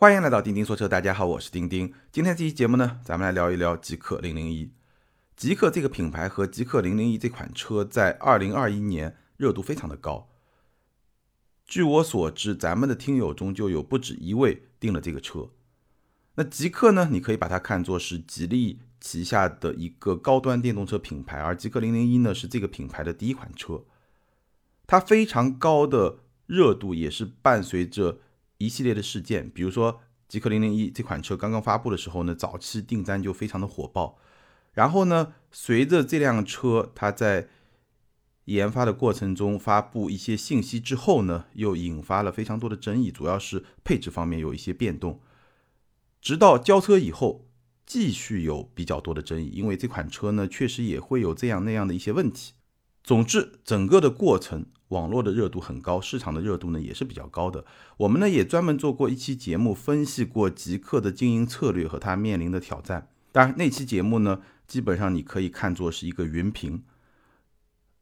欢迎来到钉钉说车，大家好，我是钉钉。今天这期节目呢，咱们来聊一聊极氪零零一。极氪这个品牌和极氪零零一这款车在二零二一年热度非常的高。据我所知，咱们的听友中就有不止一位订了这个车。那极氪呢，你可以把它看作是吉利旗下的一个高端电动车品牌，而极氪零零一呢是这个品牌的第一款车。它非常高的热度也是伴随着一系列的事件，比如说极氪零零一这款车刚刚发布的时候呢，早期订单就非常的火爆。然后呢，随着这辆车它在研发的过程中发布一些信息之后呢，又引发了非常多的争议，主要是配置方面有一些变动。直到交车以后，继续有比较多的争议，因为这款车呢确实也会有这样那样的一些问题。总之，整个的过程。网络的热度很高，市场的热度呢也是比较高的。我们呢也专门做过一期节目，分析过极客的经营策略和它面临的挑战。当然，那期节目呢，基本上你可以看作是一个云评，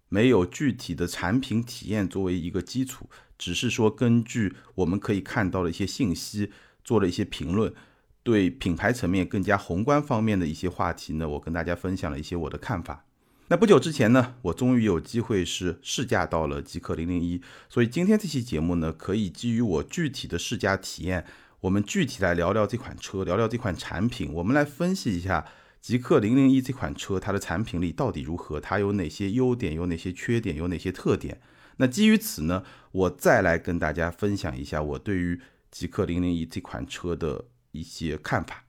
没有具体的产品体验作为一个基础，只是说根据我们可以看到的一些信息做了一些评论，对品牌层面更加宏观方面的一些话题呢，我跟大家分享了一些我的看法。那不久之前呢，我终于有机会是试驾到了极氪零零一，所以今天这期节目呢，可以基于我具体的试驾体验，我们具体来聊聊这款车，聊聊这款产品，我们来分析一下极氪零零一这款车它的产品力到底如何，它有哪些优点，有哪些缺点，有哪些特点。那基于此呢，我再来跟大家分享一下我对于极氪零零一这款车的一些看法。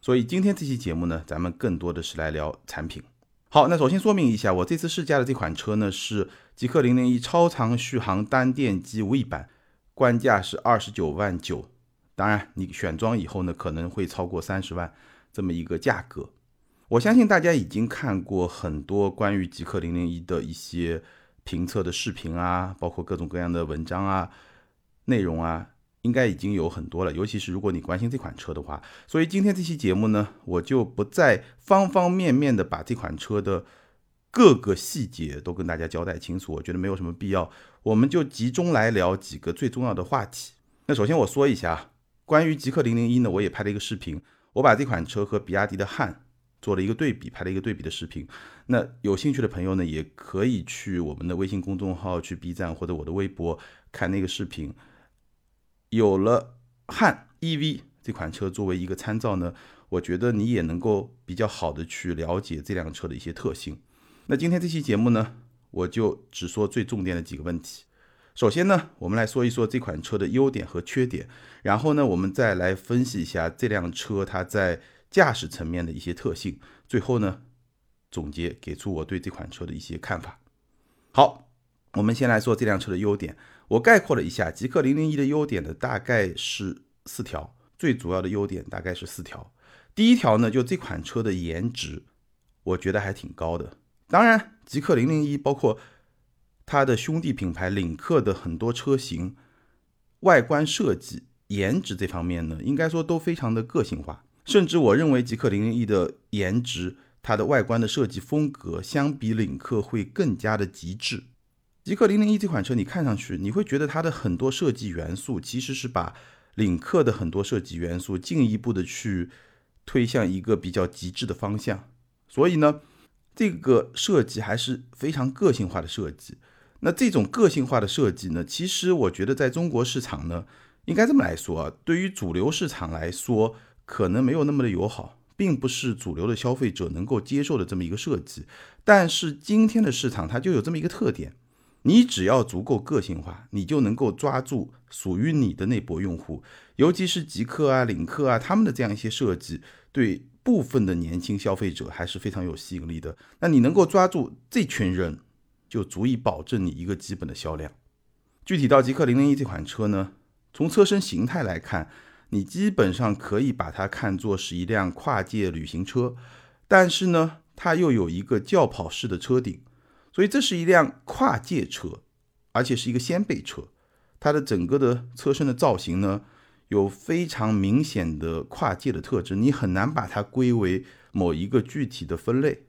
所以今天这期节目呢，咱们更多的是来聊产品。好，那首先说明一下，我这次试驾的这款车呢是极氪零零一超长续航单电机无翼版，官价是二十九万九，当然你选装以后呢可能会超过三十万这么一个价格。我相信大家已经看过很多关于极氪零零一的一些评测的视频啊，包括各种各样的文章啊、内容啊。应该已经有很多了，尤其是如果你关心这款车的话。所以今天这期节目呢，我就不再方方面面的把这款车的各个细节都跟大家交代清楚，我觉得没有什么必要。我们就集中来聊几个最重要的话题。那首先我说一下，关于极氪零零一呢，我也拍了一个视频，我把这款车和比亚迪的汉做了一个对比，拍了一个对比的视频。那有兴趣的朋友呢，也可以去我们的微信公众号、去 B 站或者我的微博看那个视频。有了汉 EV 这款车作为一个参照呢，我觉得你也能够比较好的去了解这辆车的一些特性。那今天这期节目呢，我就只说最重点的几个问题。首先呢，我们来说一说这款车的优点和缺点，然后呢，我们再来分析一下这辆车它在驾驶层面的一些特性。最后呢，总结给出我对这款车的一些看法。好，我们先来说这辆车的优点。我概括了一下极氪零零一的优点呢，大概是四条，最主要的优点大概是四条。第一条呢，就这款车的颜值，我觉得还挺高的。当然，极氪零零一包括它的兄弟品牌领克的很多车型，外观设计、颜值这方面呢，应该说都非常的个性化。甚至我认为极氪零零一的颜值，它的外观的设计风格，相比领克会更加的极致。极氪零零一这款车，你看上去你会觉得它的很多设计元素其实是把领克的很多设计元素进一步的去推向一个比较极致的方向。所以呢，这个设计还是非常个性化的设计。那这种个性化的设计呢，其实我觉得在中国市场呢，应该这么来说啊，对于主流市场来说，可能没有那么的友好，并不是主流的消费者能够接受的这么一个设计。但是今天的市场它就有这么一个特点。你只要足够个性化，你就能够抓住属于你的那波用户，尤其是极客啊、领克啊，他们的这样一些设计，对部分的年轻消费者还是非常有吸引力的。那你能够抓住这群人，就足以保证你一个基本的销量。具体到极客零零一这款车呢，从车身形态来看，你基本上可以把它看作是一辆跨界旅行车，但是呢，它又有一个轿跑式的车顶。所以这是一辆跨界车，而且是一个掀背车。它的整个的车身的造型呢，有非常明显的跨界的特征，你很难把它归为某一个具体的分类。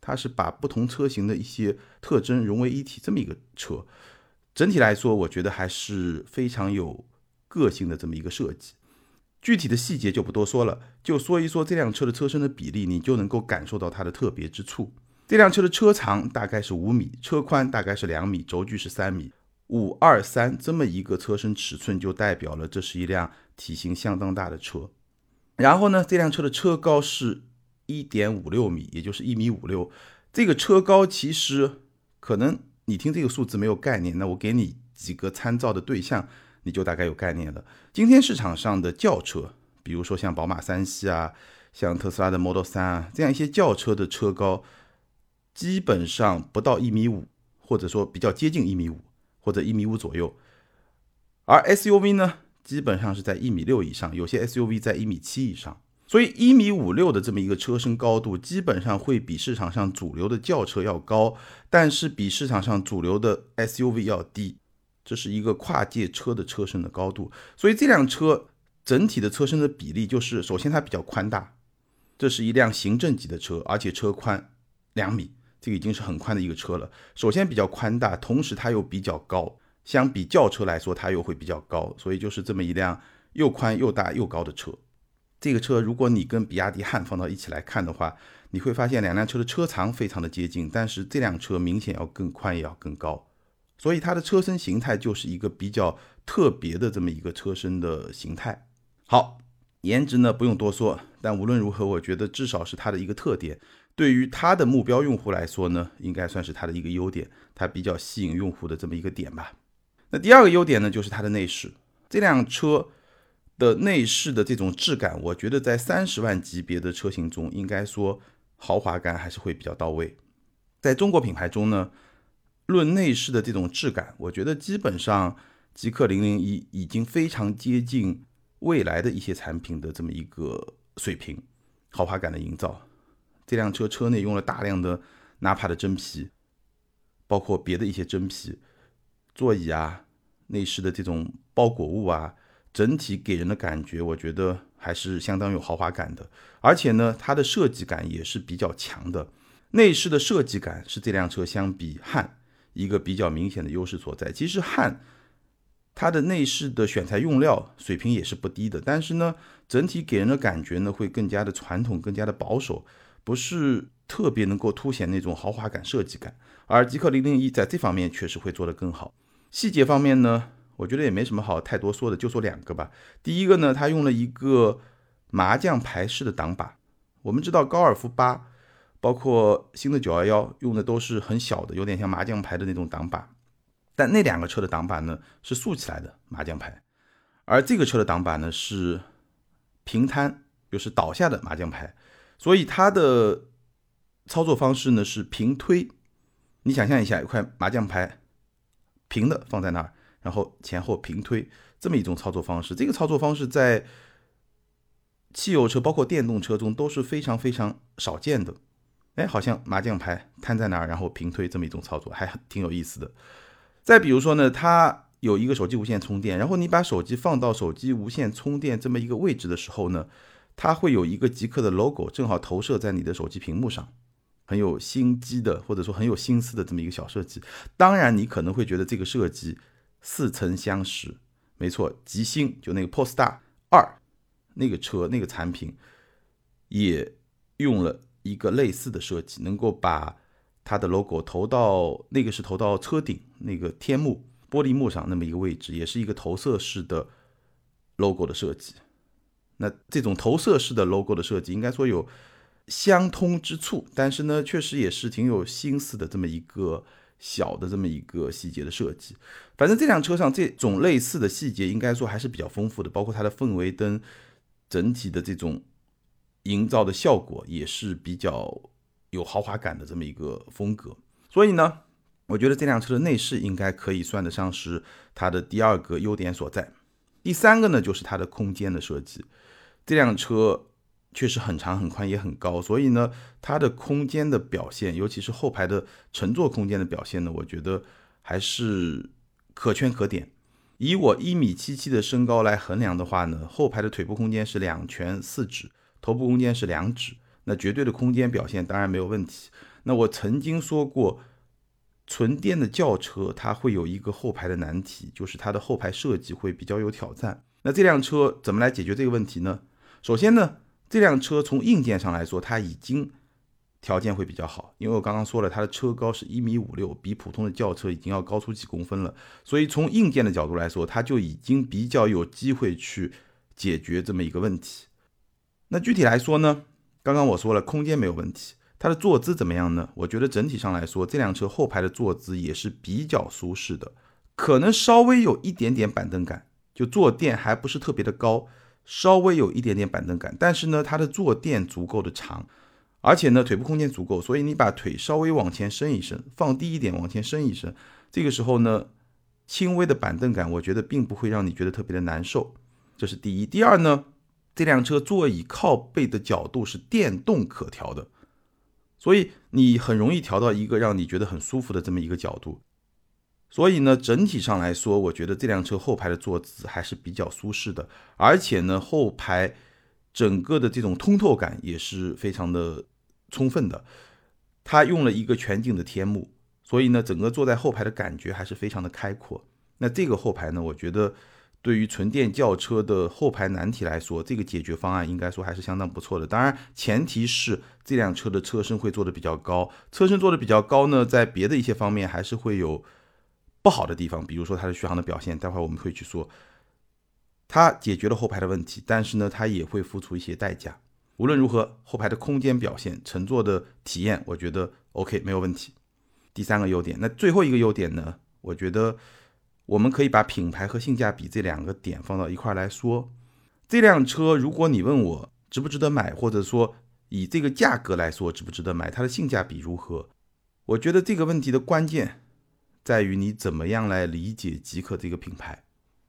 它是把不同车型的一些特征融为一体这么一个车。整体来说，我觉得还是非常有个性的这么一个设计。具体的细节就不多说了，就说一说这辆车的车身的比例，你就能够感受到它的特别之处。这辆车的车长大概是五米，车宽大概是两米，轴距是三米，五二三这么一个车身尺寸，就代表了这是一辆体型相当大的车。然后呢，这辆车的车高是一点五六米，也就是一米五六。这个车高其实可能你听这个数字没有概念，那我给你几个参照的对象。你就大概有概念了。今天市场上的轿车，比如说像宝马三系啊，像特斯拉的 Model 3啊，这样一些轿车的车高，基本上不到一米五，或者说比较接近一米五，或者一米五左右。而 SUV 呢，基本上是在一米六以上，有些 SUV 在一米七以上。所以一米五六的这么一个车身高度，基本上会比市场上主流的轿车要高，但是比市场上主流的 SUV 要低。这是一个跨界车的车身的高度，所以这辆车整体的车身的比例就是：首先它比较宽大，这是一辆行政级的车，而且车宽两米，这个已经是很宽的一个车了。首先比较宽大，同时它又比较高，相比轿车来说，它又会比较高，所以就是这么一辆又宽又大又高的车。这个车如果你跟比亚迪汉放到一起来看的话，你会发现两辆车的车长非常的接近，但是这辆车明显要更宽，也要更高。所以它的车身形态就是一个比较特别的这么一个车身的形态。好，颜值呢不用多说，但无论如何，我觉得至少是它的一个特点。对于它的目标用户来说呢，应该算是它的一个优点，它比较吸引用户的这么一个点吧。那第二个优点呢，就是它的内饰。这辆车的内饰的这种质感，我觉得在三十万级别的车型中，应该说豪华感还是会比较到位。在中国品牌中呢。论内饰的这种质感，我觉得基本上极氪零零一已经非常接近未来的一些产品的这么一个水平，豪华感的营造。这辆车车内用了大量的纳帕的真皮，包括别的一些真皮，座椅啊、内饰的这种包裹物啊，整体给人的感觉，我觉得还是相当有豪华感的。而且呢，它的设计感也是比较强的，内饰的设计感是这辆车相比汉。一个比较明显的优势所在。其实汉它的内饰的选材用料水平也是不低的，但是呢，整体给人的感觉呢会更加的传统，更加的保守，不是特别能够凸显那种豪华感、设计感。而极氪零零一在这方面确实会做得更好。细节方面呢，我觉得也没什么好太多说的，就说两个吧。第一个呢，它用了一个麻将牌式的挡把。我们知道高尔夫八。包括新的九幺幺用的都是很小的，有点像麻将牌的那种挡把，但那两个车的挡把呢是竖起来的麻将牌，而这个车的挡把呢是平摊，就是倒下的麻将牌，所以它的操作方式呢是平推。你想象一下，一块麻将牌平的放在那儿，然后前后平推这么一种操作方式，这个操作方式在汽油车包括电动车中都是非常非常少见的。哎，好像麻将牌摊在那儿，然后平推这么一种操作，还挺有意思的。再比如说呢，它有一个手机无线充电，然后你把手机放到手机无线充电这么一个位置的时候呢，它会有一个极客的 logo，正好投射在你的手机屏幕上，很有心机的，或者说很有心思的这么一个小设计。当然，你可能会觉得这个设计似曾相识，没错，极星就那个 Polestar 二那个车那个产品也用了。一个类似的设计，能够把它的 logo 投到那个是投到车顶那个天幕玻璃幕上那么一个位置，也是一个投射式的 logo 的设计。那这种投射式的 logo 的设计，应该说有相通之处，但是呢，确实也是挺有心思的这么一个小的这么一个细节的设计。反正这辆车上这种类似的细节，应该说还是比较丰富的，包括它的氛围灯整体的这种。营造的效果也是比较有豪华感的这么一个风格，所以呢，我觉得这辆车的内饰应该可以算得上是它的第二个优点所在。第三个呢，就是它的空间的设计。这辆车确实很长、很宽，也很高，所以呢，它的空间的表现，尤其是后排的乘坐空间的表现呢，我觉得还是可圈可点。以我一米七七的身高来衡量的话呢，后排的腿部空间是两拳四指。头部空间是两指，那绝对的空间表现当然没有问题。那我曾经说过，纯电的轿车它会有一个后排的难题，就是它的后排设计会比较有挑战。那这辆车怎么来解决这个问题呢？首先呢，这辆车从硬件上来说，它已经条件会比较好，因为我刚刚说了，它的车高是一米五六，比普通的轿车已经要高出几公分了，所以从硬件的角度来说，它就已经比较有机会去解决这么一个问题。那具体来说呢，刚刚我说了，空间没有问题，它的坐姿怎么样呢？我觉得整体上来说，这辆车后排的坐姿也是比较舒适的，可能稍微有一点点板凳感。就坐垫还不是特别的高，稍微有一点点板凳感，但是呢，它的坐垫足够的长，而且呢，腿部空间足够，所以你把腿稍微往前伸一伸，放低一点，往前伸一伸，这个时候呢，轻微的板凳感，我觉得并不会让你觉得特别的难受。这是第一。第二呢，这辆车座椅靠背的角度是电动可调的，所以你很容易调到一个让你觉得很舒服的这么一个角度。所以呢，整体上来说，我觉得这辆车后排的坐姿还是比较舒适的，而且呢，后排整个的这种通透感也是非常的充分的。它用了一个全景的天幕，所以呢，整个坐在后排的感觉还是非常的开阔。那这个后排呢，我觉得对于纯电轿车的后排难题来说，这个解决方案应该说还是相当不错的。当然，前提是这辆车的车身会做的比较高，车身做的比较高呢，在别的一些方面还是会有。不好的地方，比如说它的续航的表现，待会儿我们会去说。它解决了后排的问题，但是呢，它也会付出一些代价。无论如何，后排的空间表现、乘坐的体验，我觉得 OK 没有问题。第三个优点，那最后一个优点呢？我觉得我们可以把品牌和性价比这两个点放到一块来说。这辆车，如果你问我值不值得买，或者说以这个价格来说值不值得买，它的性价比如何？我觉得这个问题的关键。在于你怎么样来理解极客这个品牌。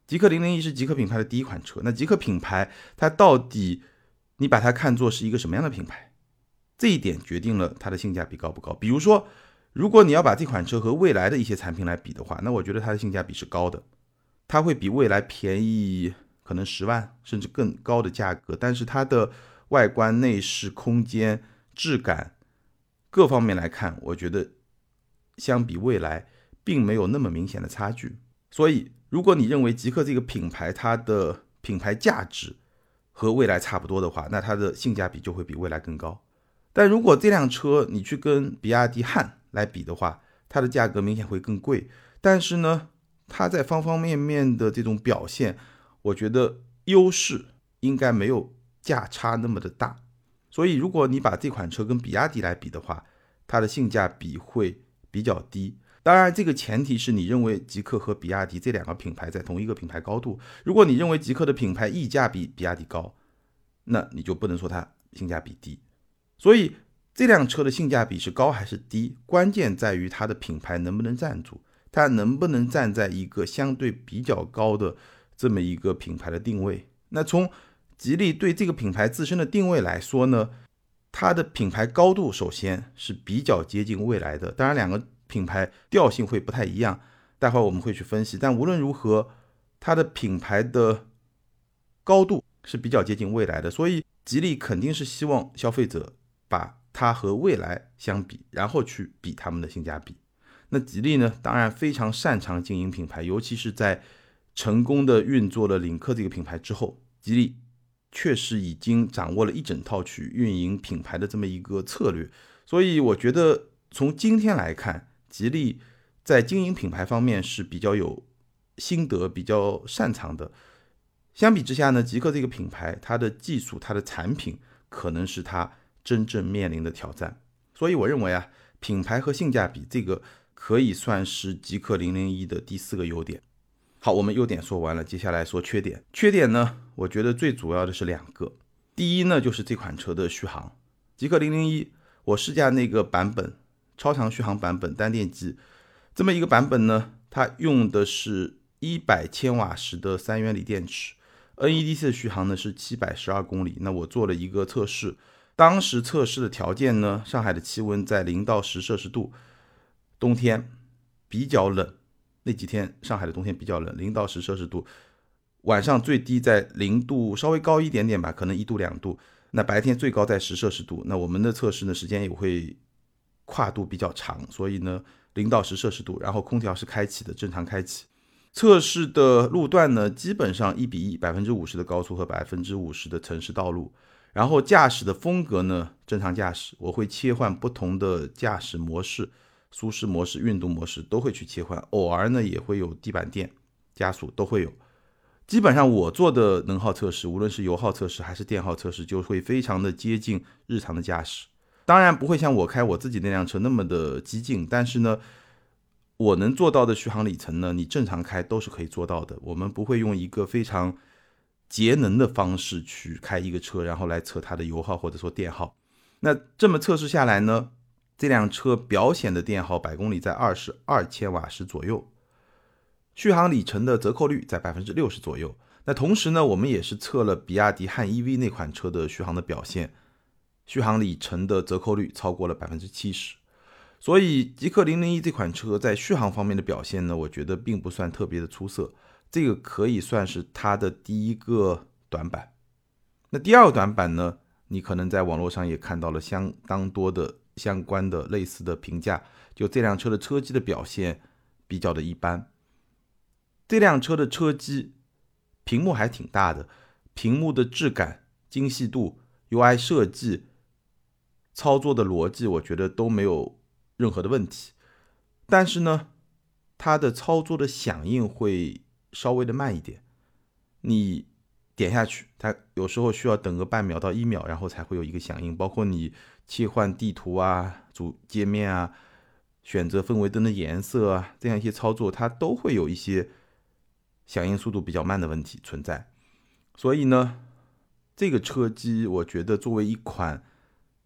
极客零零一是极客品牌的第一款车，那极客品牌它到底你把它看作是一个什么样的品牌？这一点决定了它的性价比高不高。比如说，如果你要把这款车和未来的一些产品来比的话，那我觉得它的性价比是高的，它会比未来便宜可能十万甚至更高的价格，但是它的外观、内饰、空间、质感各方面来看，我觉得相比未来。并没有那么明显的差距，所以如果你认为极客这个品牌它的品牌价值和未来差不多的话，那它的性价比就会比未来更高。但如果这辆车你去跟比亚迪汉来比的话，它的价格明显会更贵，但是呢，它在方方面面的这种表现，我觉得优势应该没有价差那么的大。所以如果你把这款车跟比亚迪来比的话，它的性价比会比较低。当然，这个前提是你认为极客和比亚迪这两个品牌在同一个品牌高度。如果你认为极客的品牌溢价比比亚迪高，那你就不能说它性价比低。所以这辆车的性价比是高还是低，关键在于它的品牌能不能站住，它能不能站在一个相对比较高的这么一个品牌的定位。那从吉利对这个品牌自身的定位来说呢，它的品牌高度首先是比较接近未来的。当然，两个。品牌调性会不太一样，待会我们会去分析。但无论如何，它的品牌的高度是比较接近未来的，所以吉利肯定是希望消费者把它和未来相比，然后去比他们的性价比。那吉利呢，当然非常擅长经营品牌，尤其是在成功的运作了领克这个品牌之后，吉利确实已经掌握了一整套去运营品牌的这么一个策略。所以我觉得从今天来看，吉利在经营品牌方面是比较有心得、比较擅长的。相比之下呢，极客这个品牌，它的技术、它的产品可能是它真正面临的挑战。所以我认为啊，品牌和性价比这个可以算是极客零零一的第四个优点。好，我们优点说完了，接下来说缺点。缺点呢，我觉得最主要的是两个。第一呢，就是这款车的续航。极客零零一，我试驾那个版本。超长续航版本单电机，这么一个版本呢，它用的是一百千瓦时的三元锂电池，NEDC 的续航呢是七百十二公里。那我做了一个测试，当时测试的条件呢，上海的气温在零到十摄氏度，冬天比较冷，那几天上海的冬天比较冷，零到十摄氏度，晚上最低在零度，稍微高一点点吧，可能一度两度。那白天最高在十摄氏度。那我们的测试呢，时间也会。跨度比较长，所以呢，零到十摄氏度，然后空调是开启的，正常开启。测试的路段呢，基本上一比一，百分之五十的高速和百分之五十的城市道路。然后驾驶的风格呢，正常驾驶，我会切换不同的驾驶模式，舒适模式、运动模式都会去切换。偶尔呢，也会有地板垫、加速都会有。基本上我做的能耗测试，无论是油耗测试还是电耗测试，就会非常的接近日常的驾驶。当然不会像我开我自己那辆车那么的激进，但是呢，我能做到的续航里程呢，你正常开都是可以做到的。我们不会用一个非常节能的方式去开一个车，然后来测它的油耗或者说电耗。那这么测试下来呢，这辆车表显的电耗百公里在二十二千瓦时左右。续航里程的折扣率在百分之六十左右。那同时呢，我们也是测了比亚迪汉 EV 那款车的续航的表现，续航里程的折扣率超过了百分之七十。所以极氪零零一这款车在续航方面的表现呢，我觉得并不算特别的出色。这个可以算是它的第一个短板。那第二个短板呢，你可能在网络上也看到了相当多的相关的类似的评价，就这辆车的车机的表现比较的一般。这辆车的车机屏幕还挺大的，屏幕的质感、精细度、UI 设计、操作的逻辑，我觉得都没有任何的问题。但是呢，它的操作的响应会稍微的慢一点。你点下去，它有时候需要等个半秒到一秒，然后才会有一个响应。包括你切换地图啊、主界面啊、选择氛围灯的颜色啊，这样一些操作，它都会有一些。响应速度比较慢的问题存在，所以呢，这个车机我觉得作为一款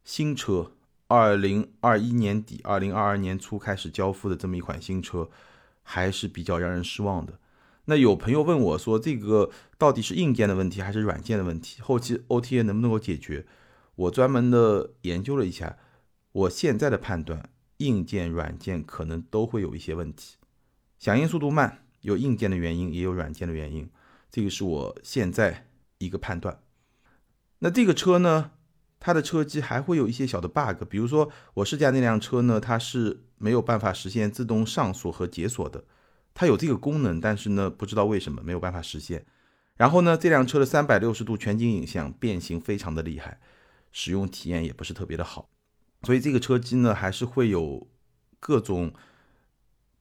新车，二零二一年底、二零二二年初开始交付的这么一款新车，还是比较让人失望的。那有朋友问我说，这个到底是硬件的问题还是软件的问题？后期 OTA 能不能够解决？我专门的研究了一下，我现在的判断，硬件、软件可能都会有一些问题，响应速度慢。有硬件的原因，也有软件的原因，这个是我现在一个判断。那这个车呢，它的车机还会有一些小的 bug，比如说我试驾那辆车呢，它是没有办法实现自动上锁和解锁的，它有这个功能，但是呢，不知道为什么没有办法实现。然后呢，这辆车的三百六十度全景影像变形非常的厉害，使用体验也不是特别的好，所以这个车机呢，还是会有各种。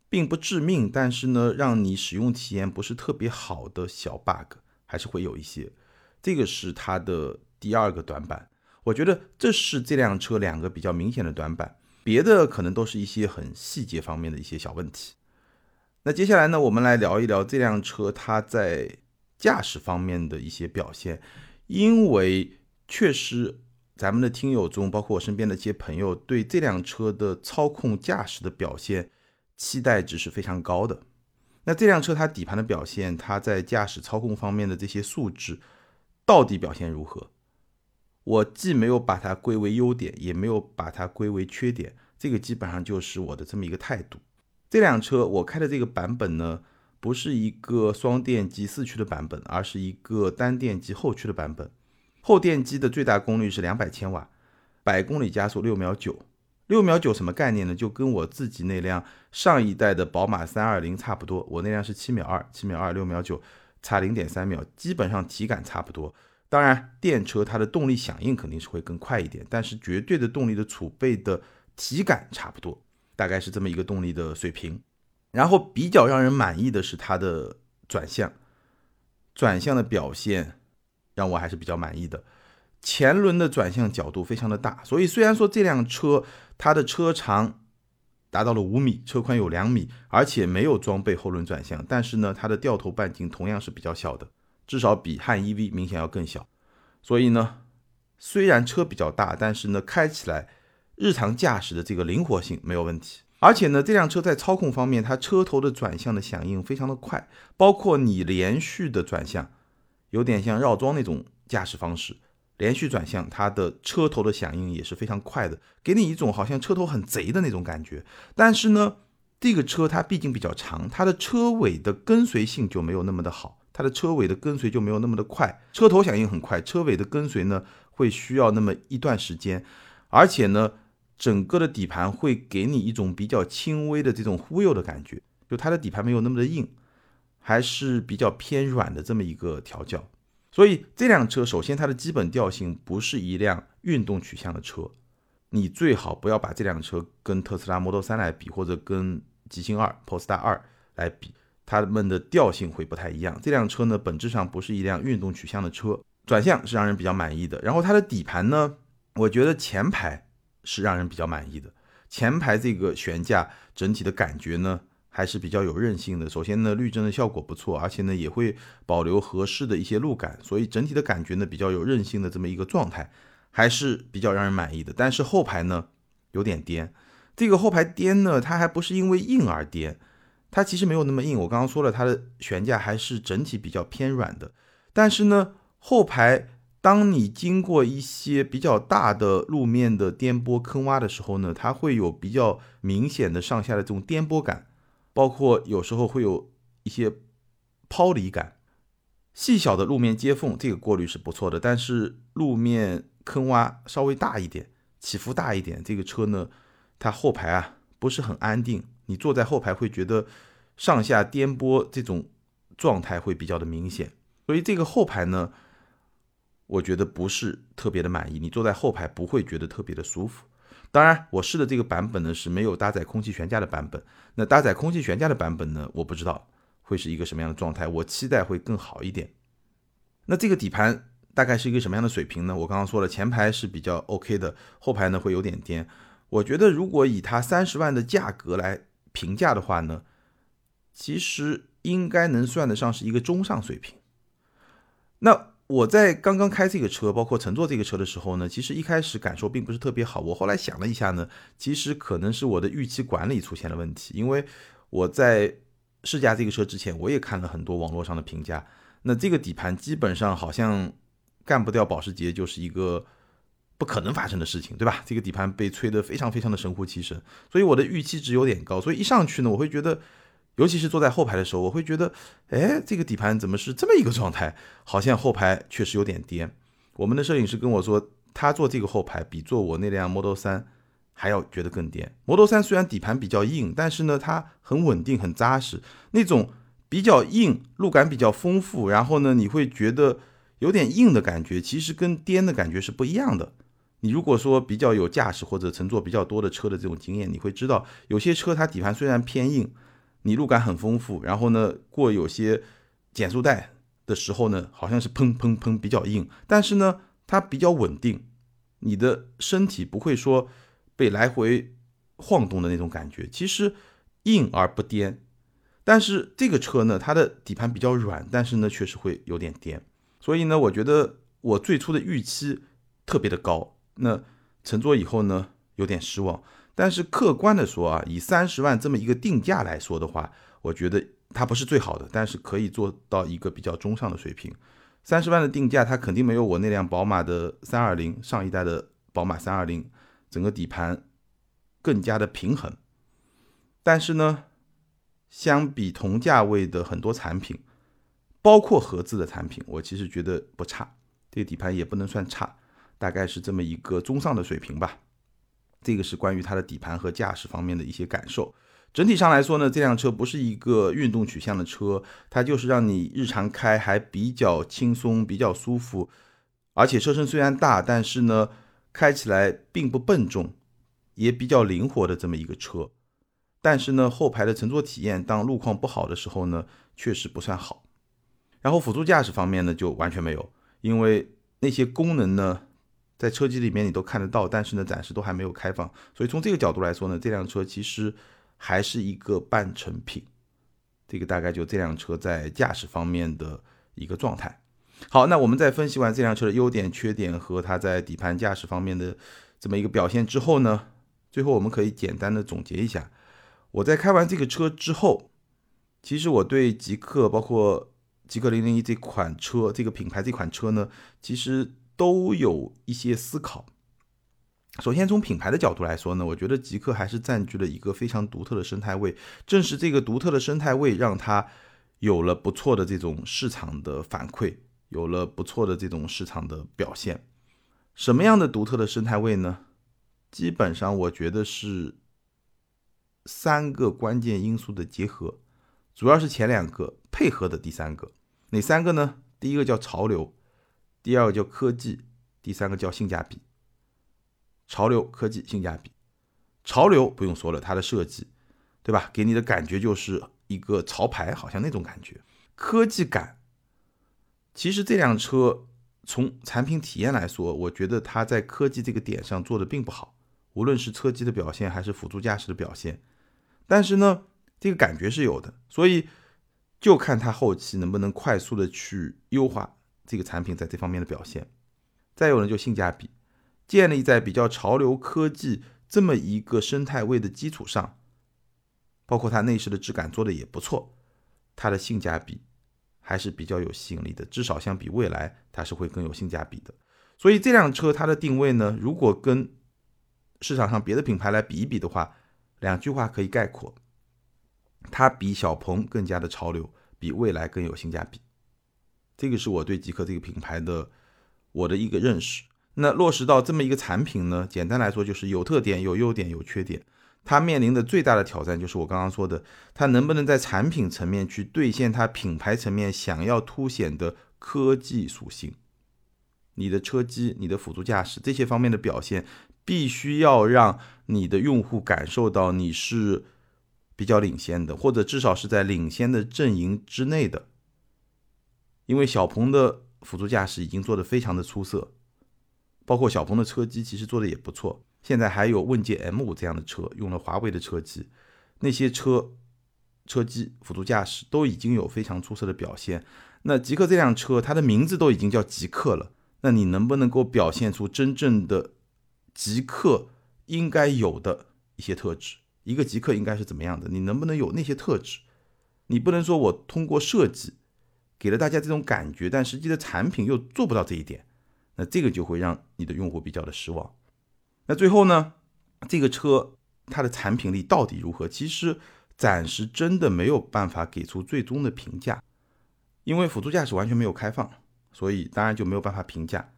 并不致命，但是呢，让你使用体验不是特别好的小 bug 还是会有一些。这个是它的第二个短板，我觉得这是这辆车两个比较明显的短板，别的可能都是一些很细节方面的一些小问题。那接下来呢，我们来聊一聊这辆车它在驾驶方面的一些表现，因为确实咱们的听友中，包括我身边的一些朋友，对这辆车的操控驾驶的表现。期待值是非常高的。那这辆车它底盘的表现，它在驾驶操控方面的这些素质到底表现如何？我既没有把它归为优点，也没有把它归为缺点，这个基本上就是我的这么一个态度。这辆车我开的这个版本呢，不是一个双电机四驱的版本，而是一个单电机后驱的版本。后电机的最大功率是两百千瓦，百公里加速六秒九。六秒九什么概念呢？就跟我自己那辆上一代的宝马三二零差不多。我那辆是七秒二，七秒二六秒九，差零点三秒，基本上体感差不多。当然，电车它的动力响应肯定是会更快一点，但是绝对的动力的储备的体感差不多，大概是这么一个动力的水平。然后比较让人满意的是它的转向，转向的表现让我还是比较满意的。前轮的转向角度非常的大，所以虽然说这辆车它的车长达到了五米，车宽有两米，而且没有装备后轮转向，但是呢，它的掉头半径同样是比较小的，至少比汉 EV 明显要更小。所以呢，虽然车比较大，但是呢，开起来日常驾驶的这个灵活性没有问题。而且呢，这辆车在操控方面，它车头的转向的响应非常的快，包括你连续的转向，有点像绕桩那种驾驶方式。连续转向，它的车头的响应也是非常快的，给你一种好像车头很贼的那种感觉。但是呢，这个车它毕竟比较长，它的车尾的跟随性就没有那么的好，它的车尾的跟随就没有那么的快。车头响应很快，车尾的跟随呢会需要那么一段时间，而且呢，整个的底盘会给你一种比较轻微的这种忽悠的感觉，就它的底盘没有那么的硬。还是比较偏软的这么一个调教。所以这辆车首先它的基本调性不是一辆运动取向的车，你最好不要把这辆车跟特斯拉 Model 3来比，或者跟极星二 Polestar 二来比，它们的调性会不太一样。这辆车呢本质上不是一辆运动取向的车，转向是让人比较满意的。然后它的底盘呢，我觉得前排是让人比较满意的。前排这个悬架整体的感觉呢，还是比较有韧性的。首先呢，滤震的效果不错，而且呢也会保留合适的一些路感，所以整体的感觉呢比较有韧性的这么一个状态，还是比较让人满意的。但是后排呢有点颠，这个后排颠呢，它还不是因为硬而颠，它其实没有那么硬。我刚刚说了，它的悬架还是整体比较偏软的，但是呢后排。当你经过一些比较大的路面的颠簸坑洼的时候呢，它会有比较明显的上下的这种颠簸感，包括有时候会有一些抛离感。细小的路面接缝这个过滤是不错的，但是路面坑洼稍微大一点，起伏大一点，这个车呢，它后排啊不是很安定，你坐在后排会觉得上下颠簸这种状态会比较的明显，所以这个后排呢。我觉得不是特别的满意，你坐在后排不会觉得特别的舒服。当然，我试的这个版本呢是没有搭载空气悬架的版本。那搭载空气悬架的版本呢，我不知道会是一个什么样的状态，我期待会更好一点。那这个底盘大概是一个什么样的水平呢？我刚刚说了，前排是比较 OK 的，后排呢会有点颠。我觉得如果以它三十万的价格来评价的话呢，其实应该能算得上是一个中上水平。那。我在刚刚开这个车，包括乘坐这个车的时候呢，其实一开始感受并不是特别好。我后来想了一下呢，其实可能是我的预期管理出现了问题。因为我在试驾这个车之前，我也看了很多网络上的评价。那这个底盘基本上好像干不掉保时捷，就是一个不可能发生的事情，对吧？这个底盘被吹得非常非常的神乎其神，所以我的预期值有点高。所以一上去呢，我会觉得。尤其是坐在后排的时候，我会觉得，哎，这个底盘怎么是这么一个状态？好像后排确实有点颠。我们的摄影师跟我说，他坐这个后排比坐我那辆 Model 3还要觉得更颠。Model 3虽然底盘比较硬，但是呢，它很稳定、很扎实。那种比较硬、路感比较丰富，然后呢，你会觉得有点硬的感觉，其实跟颠的感觉是不一样的。你如果说比较有驾驶或者乘坐比较多的车的这种经验，你会知道，有些车它底盘虽然偏硬。你路感很丰富，然后呢，过有些减速带的时候呢，好像是砰砰砰比较硬，但是呢，它比较稳定，你的身体不会说被来回晃动的那种感觉。其实硬而不颠，但是这个车呢，它的底盘比较软，但是呢，确实会有点颠。所以呢，我觉得我最初的预期特别的高，那乘坐以后呢，有点失望。但是客观的说啊，以三十万这么一个定价来说的话，我觉得它不是最好的，但是可以做到一个比较中上的水平。三十万的定价，它肯定没有我那辆宝马的三二零上一代的宝马三二零整个底盘更加的平衡。但是呢，相比同价位的很多产品，包括合资的产品，我其实觉得不差，这个底盘也不能算差，大概是这么一个中上的水平吧。这个是关于它的底盘和驾驶方面的一些感受。整体上来说呢，这辆车不是一个运动取向的车，它就是让你日常开还比较轻松、比较舒服。而且车身虽然大，但是呢，开起来并不笨重，也比较灵活的这么一个车。但是呢，后排的乘坐体验，当路况不好的时候呢，确实不算好。然后辅助驾驶方面呢，就完全没有，因为那些功能呢。在车机里面你都看得到，但是呢，暂时都还没有开放，所以从这个角度来说呢，这辆车其实还是一个半成品。这个大概就这辆车在驾驶方面的一个状态。好，那我们在分析完这辆车的优点、缺点和它在底盘驾驶方面的这么一个表现之后呢，最后我们可以简单的总结一下。我在开完这个车之后，其实我对极客，包括极客零零一这款车，这个品牌这款车呢，其实。都有一些思考。首先，从品牌的角度来说呢，我觉得极客还是占据了一个非常独特的生态位。正是这个独特的生态位，让它有了不错的这种市场的反馈，有了不错的这种市场的表现。什么样的独特的生态位呢？基本上，我觉得是三个关键因素的结合。主要是前两个配合的第三个。哪三个呢？第一个叫潮流，第二个叫科技，第三个叫性价比。潮流、科技、性价比。潮流不用说了，它的设计，对吧？给你的感觉就是一个潮牌，好像那种感觉。科技感，其实这辆车从产品体验来说，我觉得它在科技这个点上做的并不好，无论是车机的表现还是辅助驾驶的表现。但是呢，这个感觉是有的，所以就看它后期能不能快速的去优化这个产品在这方面的表现。再有呢，就性价比，建立在比较潮流科技。这么一个生态位的基础上，包括它内饰的质感做的也不错，它的性价比还是比较有吸引力的，至少相比未来它是会更有性价比的。所以这辆车它的定位呢，如果跟市场上别的品牌来比一比的话，两句话可以概括：它比小鹏更加的潮流，比未来更有性价比。这个是我对极客这个品牌的我的一个认识。那落实到这么一个产品呢？简单来说就是有特点、有优点、有缺点。它面临的最大的挑战就是我刚刚说的，它能不能在产品层面去兑现它品牌层面想要凸显的科技属性？你的车机、你的辅助驾驶这些方面的表现，必须要让你的用户感受到你是比较领先的，或者至少是在领先的阵营之内的。因为小鹏的辅助驾驶已经做得非常的出色。包括小鹏的车机其实做的也不错，现在还有问界 M5 这样的车，用了华为的车机，那些车车机辅助驾驶都已经有非常出色的表现。那极客这辆车，它的名字都已经叫极客了，那你能不能够表现出真正的极客应该有的一些特质？一个极客应该是怎么样的？你能不能有那些特质？你不能说我通过设计给了大家这种感觉，但实际的产品又做不到这一点。那这个就会让你的用户比较的失望。那最后呢，这个车它的产品力到底如何？其实暂时真的没有办法给出最终的评价，因为辅助驾驶完全没有开放，所以当然就没有办法评价。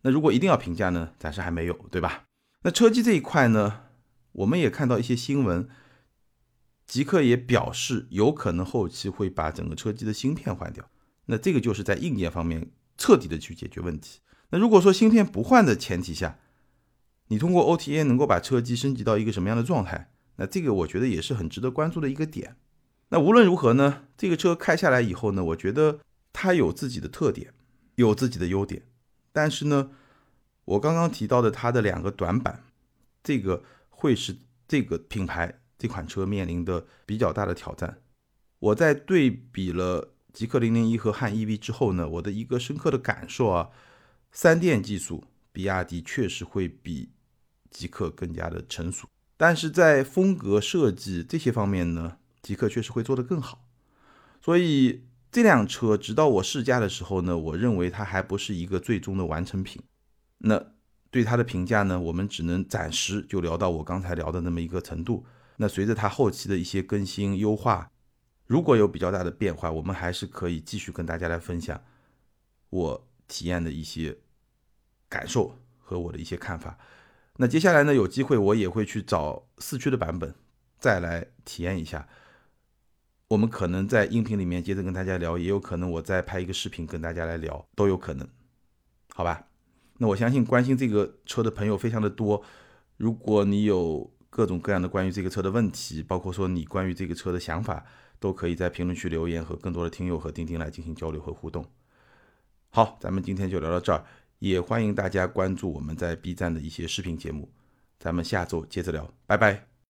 那如果一定要评价呢，暂时还没有，对吧？那车机这一块呢，我们也看到一些新闻，极客也表示有可能后期会把整个车机的芯片换掉。那这个就是在硬件方面彻底的去解决问题。那如果说芯片不换的前提下，你通过 OTA 能够把车机升级到一个什么样的状态？那这个我觉得也是很值得关注的一个点。那无论如何呢，这个车开下来以后呢，我觉得它有自己的特点，有自己的优点。但是呢，我刚刚提到的它的两个短板，这个会是这个品牌这款车面临的比较大的挑战。我在对比了极氪零零一和汉 EV 之后呢，我的一个深刻的感受啊。三电技术，比亚迪确实会比极客更加的成熟，但是在风格设计这些方面呢，极客确实会做得更好。所以这辆车直到我试驾的时候呢，我认为它还不是一个最终的完成品。那对它的评价呢，我们只能暂时就聊到我刚才聊的那么一个程度。那随着它后期的一些更新优化，如果有比较大的变化，我们还是可以继续跟大家来分享我体验的一些。感受和我的一些看法。那接下来呢，有机会我也会去找四驱的版本，再来体验一下。我们可能在音频里面接着跟大家聊，也有可能我再拍一个视频跟大家来聊，都有可能，好吧？那我相信关心这个车的朋友非常的多。如果你有各种各样的关于这个车的问题，包括说你关于这个车的想法，都可以在评论区留言，和更多的听友和钉钉来进行交流和互动。好，咱们今天就聊到这儿。也欢迎大家关注我们在 B 站的一些视频节目，咱们下周接着聊，拜拜。